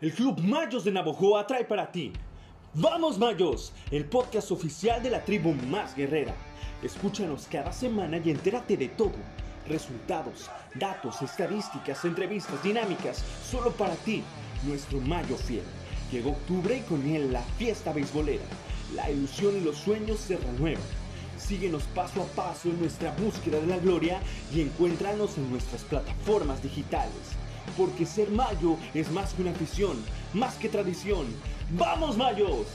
El Club Mayos de Navojoa trae para ti. ¡Vamos Mayos! El podcast oficial de la tribu más guerrera. Escúchanos cada semana y entérate de todo. Resultados, datos, estadísticas, entrevistas, dinámicas, solo para ti, nuestro Mayo fiel. Llegó octubre y con él la fiesta beisbolera. La ilusión y los sueños se renuevan. Síguenos paso a paso en nuestra búsqueda de la gloria y encuéntranos en nuestras plataformas digitales porque ser mayo es más que una afición, más que tradición. ¡Vamos, mayos!